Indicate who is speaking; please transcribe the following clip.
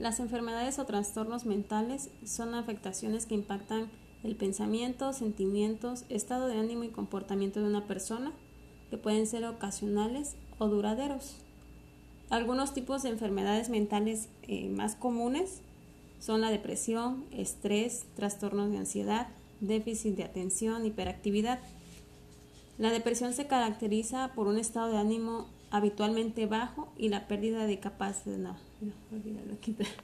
Speaker 1: Las enfermedades o trastornos mentales son afectaciones que impactan el pensamiento, sentimientos, estado de ánimo y comportamiento de una persona, que pueden ser ocasionales o duraderos. Algunos tipos de enfermedades mentales eh, más comunes son la depresión, estrés, trastornos de ansiedad, déficit de atención, hiperactividad. La depresión se caracteriza por un estado de ánimo habitualmente bajo y la pérdida de capacidad